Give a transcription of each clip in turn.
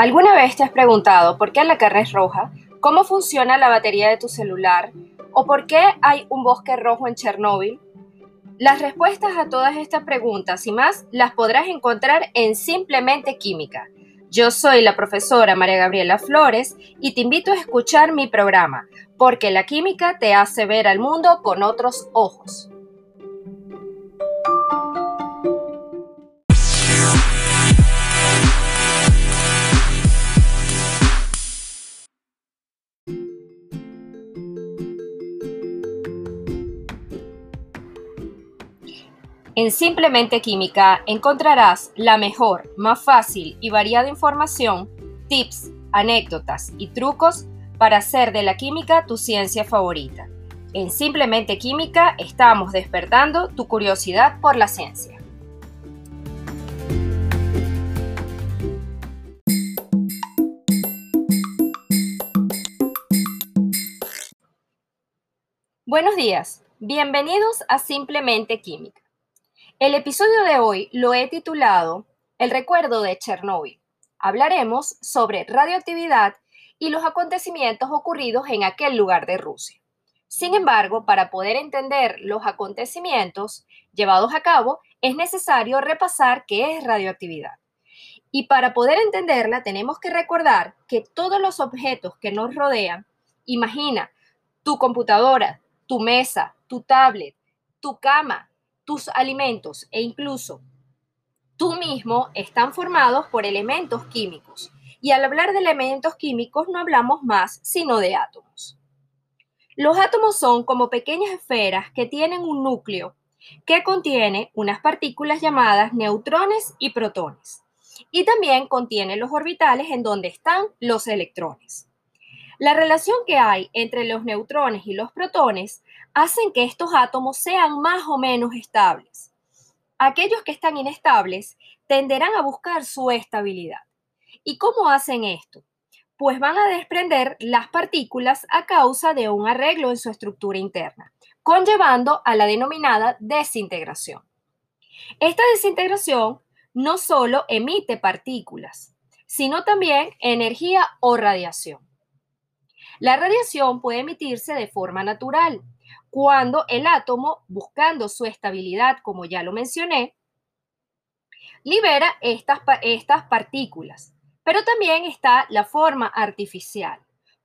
¿Alguna vez te has preguntado por qué la carne es roja? ¿Cómo funciona la batería de tu celular? ¿O por qué hay un bosque rojo en Chernóbil? Las respuestas a todas estas preguntas y más las podrás encontrar en Simplemente Química. Yo soy la profesora María Gabriela Flores y te invito a escuchar mi programa, porque la química te hace ver al mundo con otros ojos. En Simplemente Química encontrarás la mejor, más fácil y variada información, tips, anécdotas y trucos para hacer de la química tu ciencia favorita. En Simplemente Química estamos despertando tu curiosidad por la ciencia. Buenos días, bienvenidos a Simplemente Química. El episodio de hoy lo he titulado El recuerdo de Chernóbil. Hablaremos sobre radioactividad y los acontecimientos ocurridos en aquel lugar de Rusia. Sin embargo, para poder entender los acontecimientos llevados a cabo, es necesario repasar qué es radioactividad. Y para poder entenderla, tenemos que recordar que todos los objetos que nos rodean, imagina tu computadora, tu mesa, tu tablet, tu cama, tus alimentos e incluso tú mismo están formados por elementos químicos. Y al hablar de elementos químicos no hablamos más sino de átomos. Los átomos son como pequeñas esferas que tienen un núcleo que contiene unas partículas llamadas neutrones y protones. Y también contiene los orbitales en donde están los electrones. La relación que hay entre los neutrones y los protones hacen que estos átomos sean más o menos estables. Aquellos que están inestables tenderán a buscar su estabilidad. ¿Y cómo hacen esto? Pues van a desprender las partículas a causa de un arreglo en su estructura interna, conllevando a la denominada desintegración. Esta desintegración no solo emite partículas, sino también energía o radiación. La radiación puede emitirse de forma natural, cuando el átomo, buscando su estabilidad, como ya lo mencioné, libera estas, estas partículas. Pero también está la forma artificial.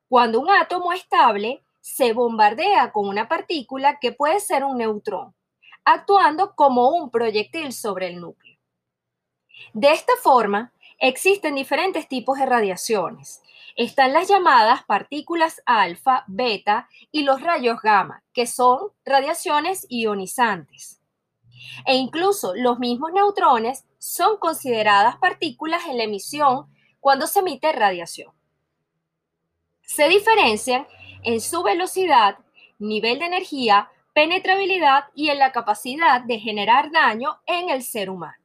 Cuando un átomo estable se bombardea con una partícula que puede ser un neutrón, actuando como un proyectil sobre el núcleo. De esta forma, existen diferentes tipos de radiaciones están las llamadas partículas alfa, beta y los rayos gamma, que son radiaciones ionizantes. E incluso los mismos neutrones son consideradas partículas en la emisión cuando se emite radiación. Se diferencian en su velocidad, nivel de energía, penetrabilidad y en la capacidad de generar daño en el ser humano.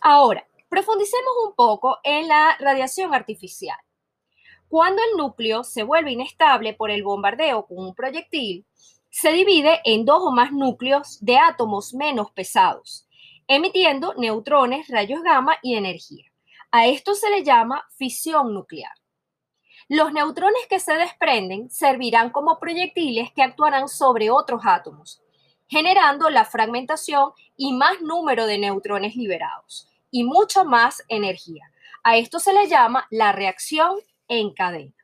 Ahora, profundicemos un poco en la radiación artificial. Cuando el núcleo se vuelve inestable por el bombardeo con un proyectil, se divide en dos o más núcleos de átomos menos pesados, emitiendo neutrones, rayos gamma y energía. A esto se le llama fisión nuclear. Los neutrones que se desprenden servirán como proyectiles que actuarán sobre otros átomos, generando la fragmentación y más número de neutrones liberados y mucha más energía. A esto se le llama la reacción en cadena.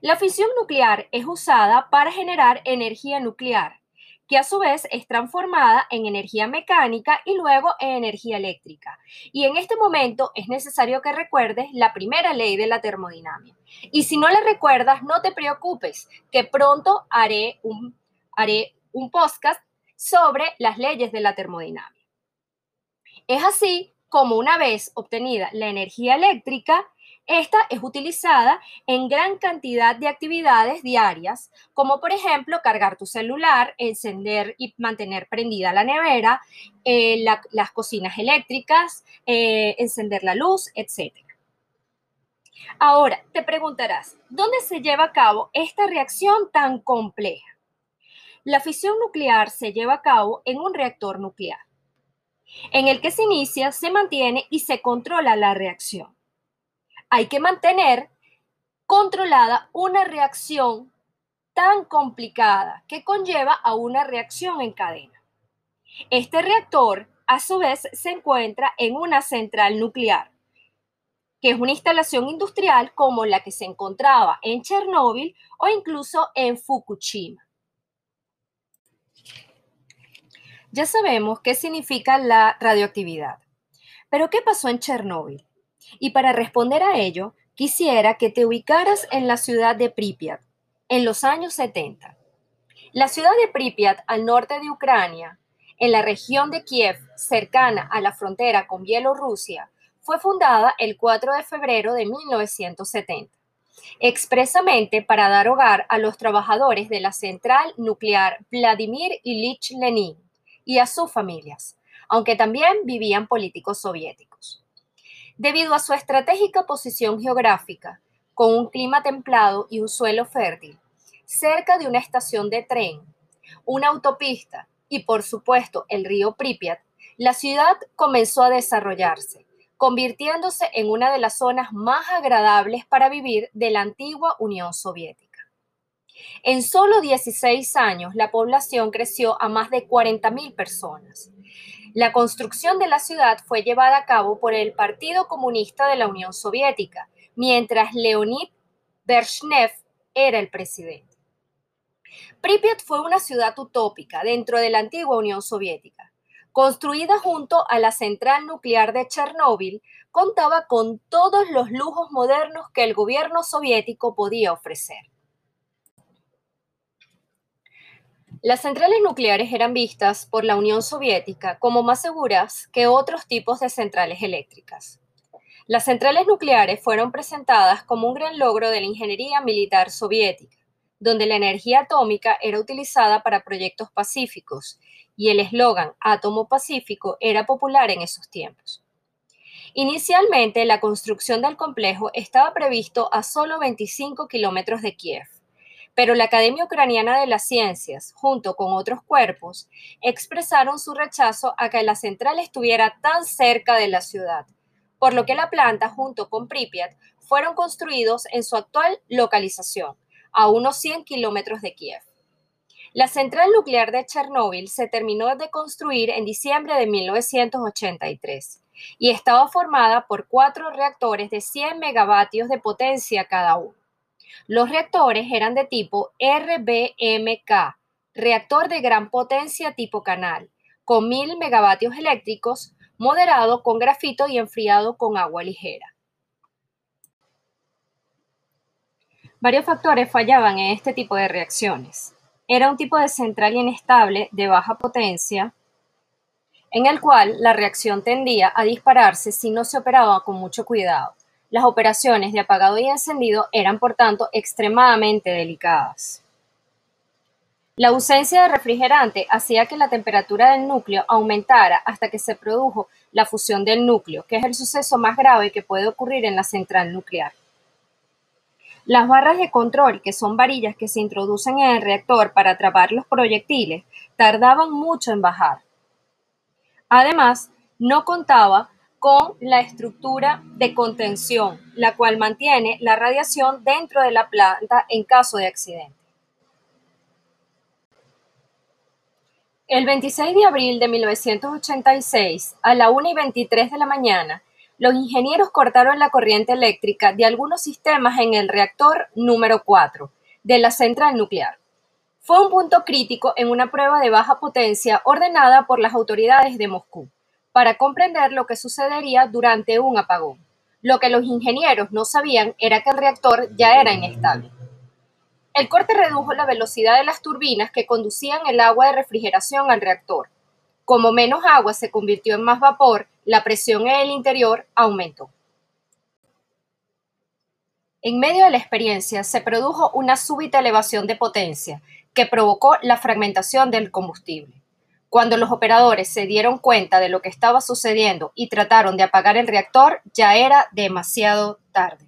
La fisión nuclear es usada para generar energía nuclear, que a su vez es transformada en energía mecánica y luego en energía eléctrica. Y en este momento es necesario que recuerdes la primera ley de la termodinámica. Y si no la recuerdas, no te preocupes, que pronto haré un, haré un podcast sobre las leyes de la termodinámica. Es así como una vez obtenida la energía eléctrica, esta es utilizada en gran cantidad de actividades diarias, como por ejemplo cargar tu celular, encender y mantener prendida la nevera, eh, las cocinas eléctricas, eh, encender la luz, etc. Ahora, te preguntarás, ¿dónde se lleva a cabo esta reacción tan compleja? La fisión nuclear se lleva a cabo en un reactor nuclear, en el que se inicia, se mantiene y se controla la reacción. Hay que mantener controlada una reacción tan complicada que conlleva a una reacción en cadena. Este reactor, a su vez, se encuentra en una central nuclear, que es una instalación industrial como la que se encontraba en Chernóbil o incluso en Fukushima. Ya sabemos qué significa la radioactividad. Pero ¿qué pasó en Chernóbil? Y para responder a ello, quisiera que te ubicaras en la ciudad de Pripyat, en los años 70. La ciudad de Pripyat, al norte de Ucrania, en la región de Kiev, cercana a la frontera con Bielorrusia, fue fundada el 4 de febrero de 1970, expresamente para dar hogar a los trabajadores de la central nuclear Vladimir Ilich Lenin y a sus familias, aunque también vivían políticos soviéticos. Debido a su estratégica posición geográfica, con un clima templado y un suelo fértil, cerca de una estación de tren, una autopista y por supuesto el río Pripyat, la ciudad comenzó a desarrollarse, convirtiéndose en una de las zonas más agradables para vivir de la antigua Unión Soviética. En solo 16 años, la población creció a más de 40.000 personas. La construcción de la ciudad fue llevada a cabo por el Partido Comunista de la Unión Soviética, mientras Leonid Brezhnev era el presidente. Pripyat fue una ciudad utópica dentro de la antigua Unión Soviética. Construida junto a la central nuclear de Chernóbil, contaba con todos los lujos modernos que el gobierno soviético podía ofrecer. Las centrales nucleares eran vistas por la Unión Soviética como más seguras que otros tipos de centrales eléctricas. Las centrales nucleares fueron presentadas como un gran logro de la ingeniería militar soviética, donde la energía atómica era utilizada para proyectos pacíficos y el eslogan Átomo Pacífico era popular en esos tiempos. Inicialmente, la construcción del complejo estaba previsto a solo 25 kilómetros de Kiev, pero la Academia Ucraniana de las Ciencias, junto con otros cuerpos, expresaron su rechazo a que la central estuviera tan cerca de la ciudad por lo que la planta junto con Pripyat fueron construidos en su actual localización, a unos 100 kilómetros de Kiev. La central nuclear de Chernóbil se terminó de construir en diciembre de 1983 y estaba formada por cuatro reactores de 100 megavatios de potencia cada uno. Los reactores eran de tipo RBMK, reactor de gran potencia tipo canal, con 1000 megavatios eléctricos, moderado con grafito y enfriado con agua ligera. Varios factores fallaban en este tipo de reacciones. Era un tipo de central inestable de baja potencia, en el cual la reacción tendía a dispararse si no se operaba con mucho cuidado. Las operaciones de apagado y encendido eran, por tanto, extremadamente delicadas. La ausencia de refrigerante hacía que la temperatura del núcleo aumentara hasta que se produjo la fusión del núcleo, que es el suceso más grave que puede ocurrir en la central nuclear. Las barras de control, que son varillas que se introducen en el reactor para atrapar los proyectiles, tardaban mucho en bajar. Además, no contaba con la estructura de contención, la cual mantiene la radiación dentro de la planta en caso de accidente. El 26 de abril de 1986, a la 1 y 23 de la mañana, los ingenieros cortaron la corriente eléctrica de algunos sistemas en el reactor número 4 de la central nuclear. Fue un punto crítico en una prueba de baja potencia ordenada por las autoridades de Moscú para comprender lo que sucedería durante un apagón. Lo que los ingenieros no sabían era que el reactor ya era inestable. El corte redujo la velocidad de las turbinas que conducían el agua de refrigeración al reactor. Como menos agua se convirtió en más vapor, la presión en el interior aumentó. En medio de la experiencia se produjo una súbita elevación de potencia que provocó la fragmentación del combustible. Cuando los operadores se dieron cuenta de lo que estaba sucediendo y trataron de apagar el reactor, ya era demasiado tarde.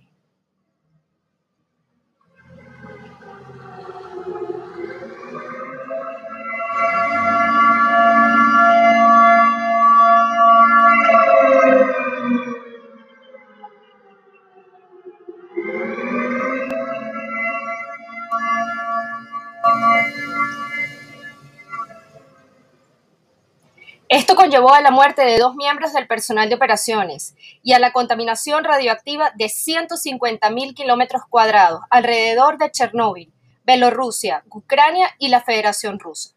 Conllevó a la muerte de dos miembros del personal de operaciones y a la contaminación radioactiva de 150.000 kilómetros cuadrados alrededor de Chernóbil, Bielorrusia, Ucrania y la Federación Rusa.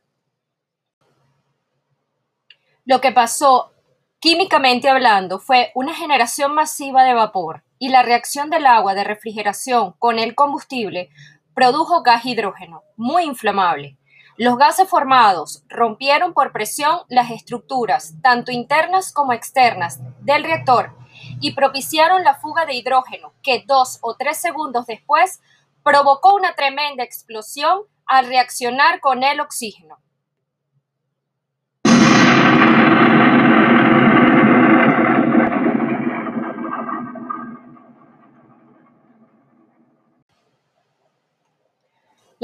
Lo que pasó, químicamente hablando, fue una generación masiva de vapor y la reacción del agua de refrigeración con el combustible produjo gas hidrógeno, muy inflamable. Los gases formados rompieron por presión las estructuras, tanto internas como externas, del reactor y propiciaron la fuga de hidrógeno, que dos o tres segundos después provocó una tremenda explosión al reaccionar con el oxígeno.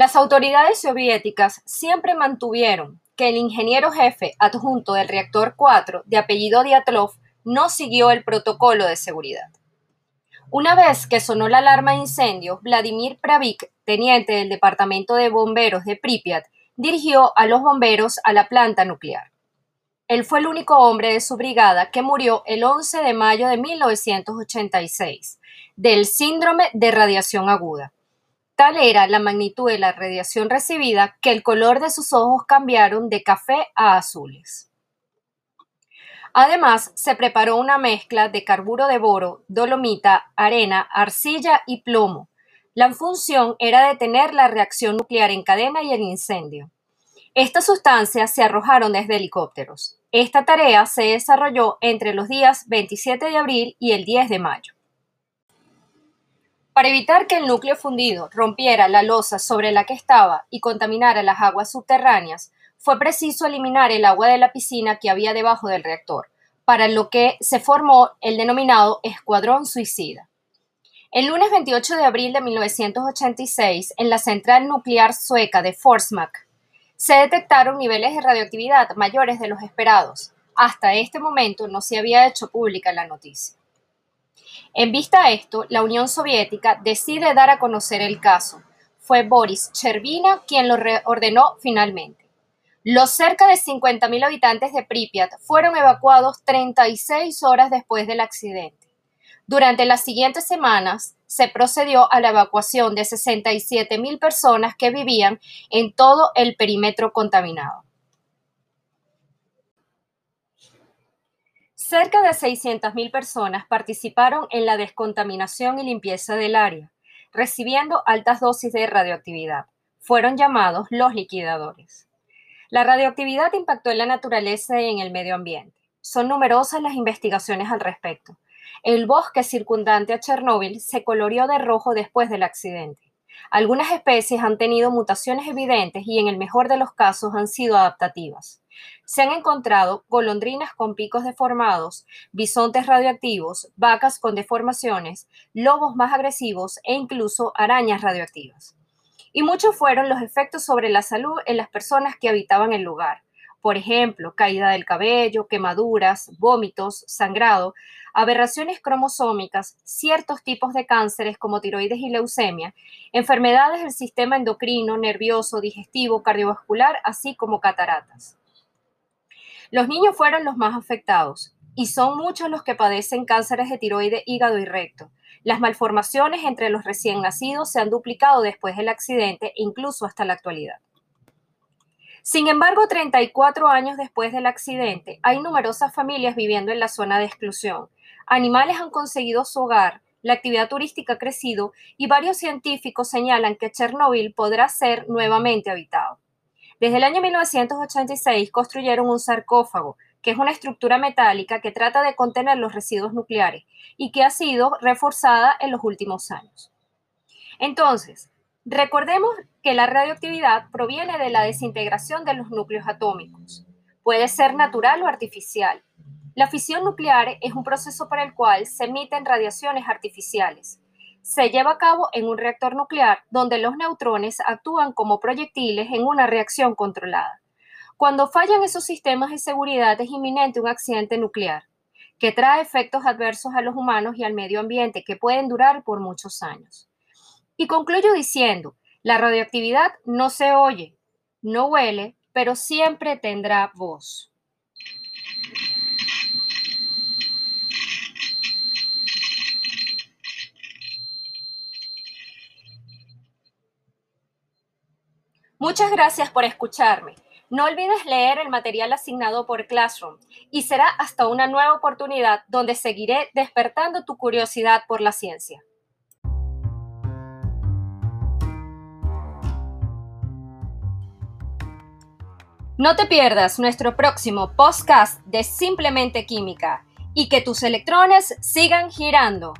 Las autoridades soviéticas siempre mantuvieron que el ingeniero jefe adjunto del reactor 4, de apellido Diatlov, no siguió el protocolo de seguridad. Una vez que sonó la alarma de incendio, Vladimir Pravik, teniente del Departamento de Bomberos de Pripyat, dirigió a los bomberos a la planta nuclear. Él fue el único hombre de su brigada que murió el 11 de mayo de 1986 del síndrome de radiación aguda. Tal era la magnitud de la radiación recibida que el color de sus ojos cambiaron de café a azules. Además, se preparó una mezcla de carburo de boro, dolomita, arena, arcilla y plomo. La función era detener la reacción nuclear en cadena y el incendio. Estas sustancias se arrojaron desde helicópteros. Esta tarea se desarrolló entre los días 27 de abril y el 10 de mayo. Para evitar que el núcleo fundido rompiera la losa sobre la que estaba y contaminara las aguas subterráneas, fue preciso eliminar el agua de la piscina que había debajo del reactor, para lo que se formó el denominado Escuadrón Suicida. El lunes 28 de abril de 1986, en la central nuclear sueca de Forsmark, se detectaron niveles de radioactividad mayores de los esperados. Hasta este momento no se había hecho pública la noticia. En vista a esto, la Unión Soviética decide dar a conocer el caso. Fue Boris Chervina quien lo ordenó finalmente. Los cerca de 50.000 habitantes de Pripyat fueron evacuados 36 horas después del accidente. Durante las siguientes semanas se procedió a la evacuación de 67.000 personas que vivían en todo el perímetro contaminado. Cerca de 600.000 personas participaron en la descontaminación y limpieza del área, recibiendo altas dosis de radioactividad. Fueron llamados los liquidadores. La radioactividad impactó en la naturaleza y en el medio ambiente. Son numerosas las investigaciones al respecto. El bosque circundante a Chernóbil se coloreó de rojo después del accidente. Algunas especies han tenido mutaciones evidentes y en el mejor de los casos han sido adaptativas. Se han encontrado golondrinas con picos deformados, bisontes radioactivos, vacas con deformaciones, lobos más agresivos e incluso arañas radioactivas. Y muchos fueron los efectos sobre la salud en las personas que habitaban el lugar. Por ejemplo, caída del cabello, quemaduras, vómitos, sangrado, aberraciones cromosómicas, ciertos tipos de cánceres como tiroides y leucemia, enfermedades del sistema endocrino, nervioso, digestivo, cardiovascular, así como cataratas. Los niños fueron los más afectados y son muchos los que padecen cánceres de tiroides, hígado y recto. Las malformaciones entre los recién nacidos se han duplicado después del accidente e incluso hasta la actualidad. Sin embargo, 34 años después del accidente, hay numerosas familias viviendo en la zona de exclusión. Animales han conseguido su hogar, la actividad turística ha crecido y varios científicos señalan que Chernóbil podrá ser nuevamente habitado. Desde el año 1986 construyeron un sarcófago, que es una estructura metálica que trata de contener los residuos nucleares y que ha sido reforzada en los últimos años. Entonces, recordemos que la radioactividad proviene de la desintegración de los núcleos atómicos. Puede ser natural o artificial. La fisión nuclear es un proceso por el cual se emiten radiaciones artificiales se lleva a cabo en un reactor nuclear donde los neutrones actúan como proyectiles en una reacción controlada. Cuando fallan esos sistemas de seguridad es inminente un accidente nuclear, que trae efectos adversos a los humanos y al medio ambiente que pueden durar por muchos años. Y concluyo diciendo, la radioactividad no se oye, no huele, pero siempre tendrá voz. Muchas gracias por escucharme. No olvides leer el material asignado por Classroom y será hasta una nueva oportunidad donde seguiré despertando tu curiosidad por la ciencia. No te pierdas nuestro próximo podcast de Simplemente Química y que tus electrones sigan girando.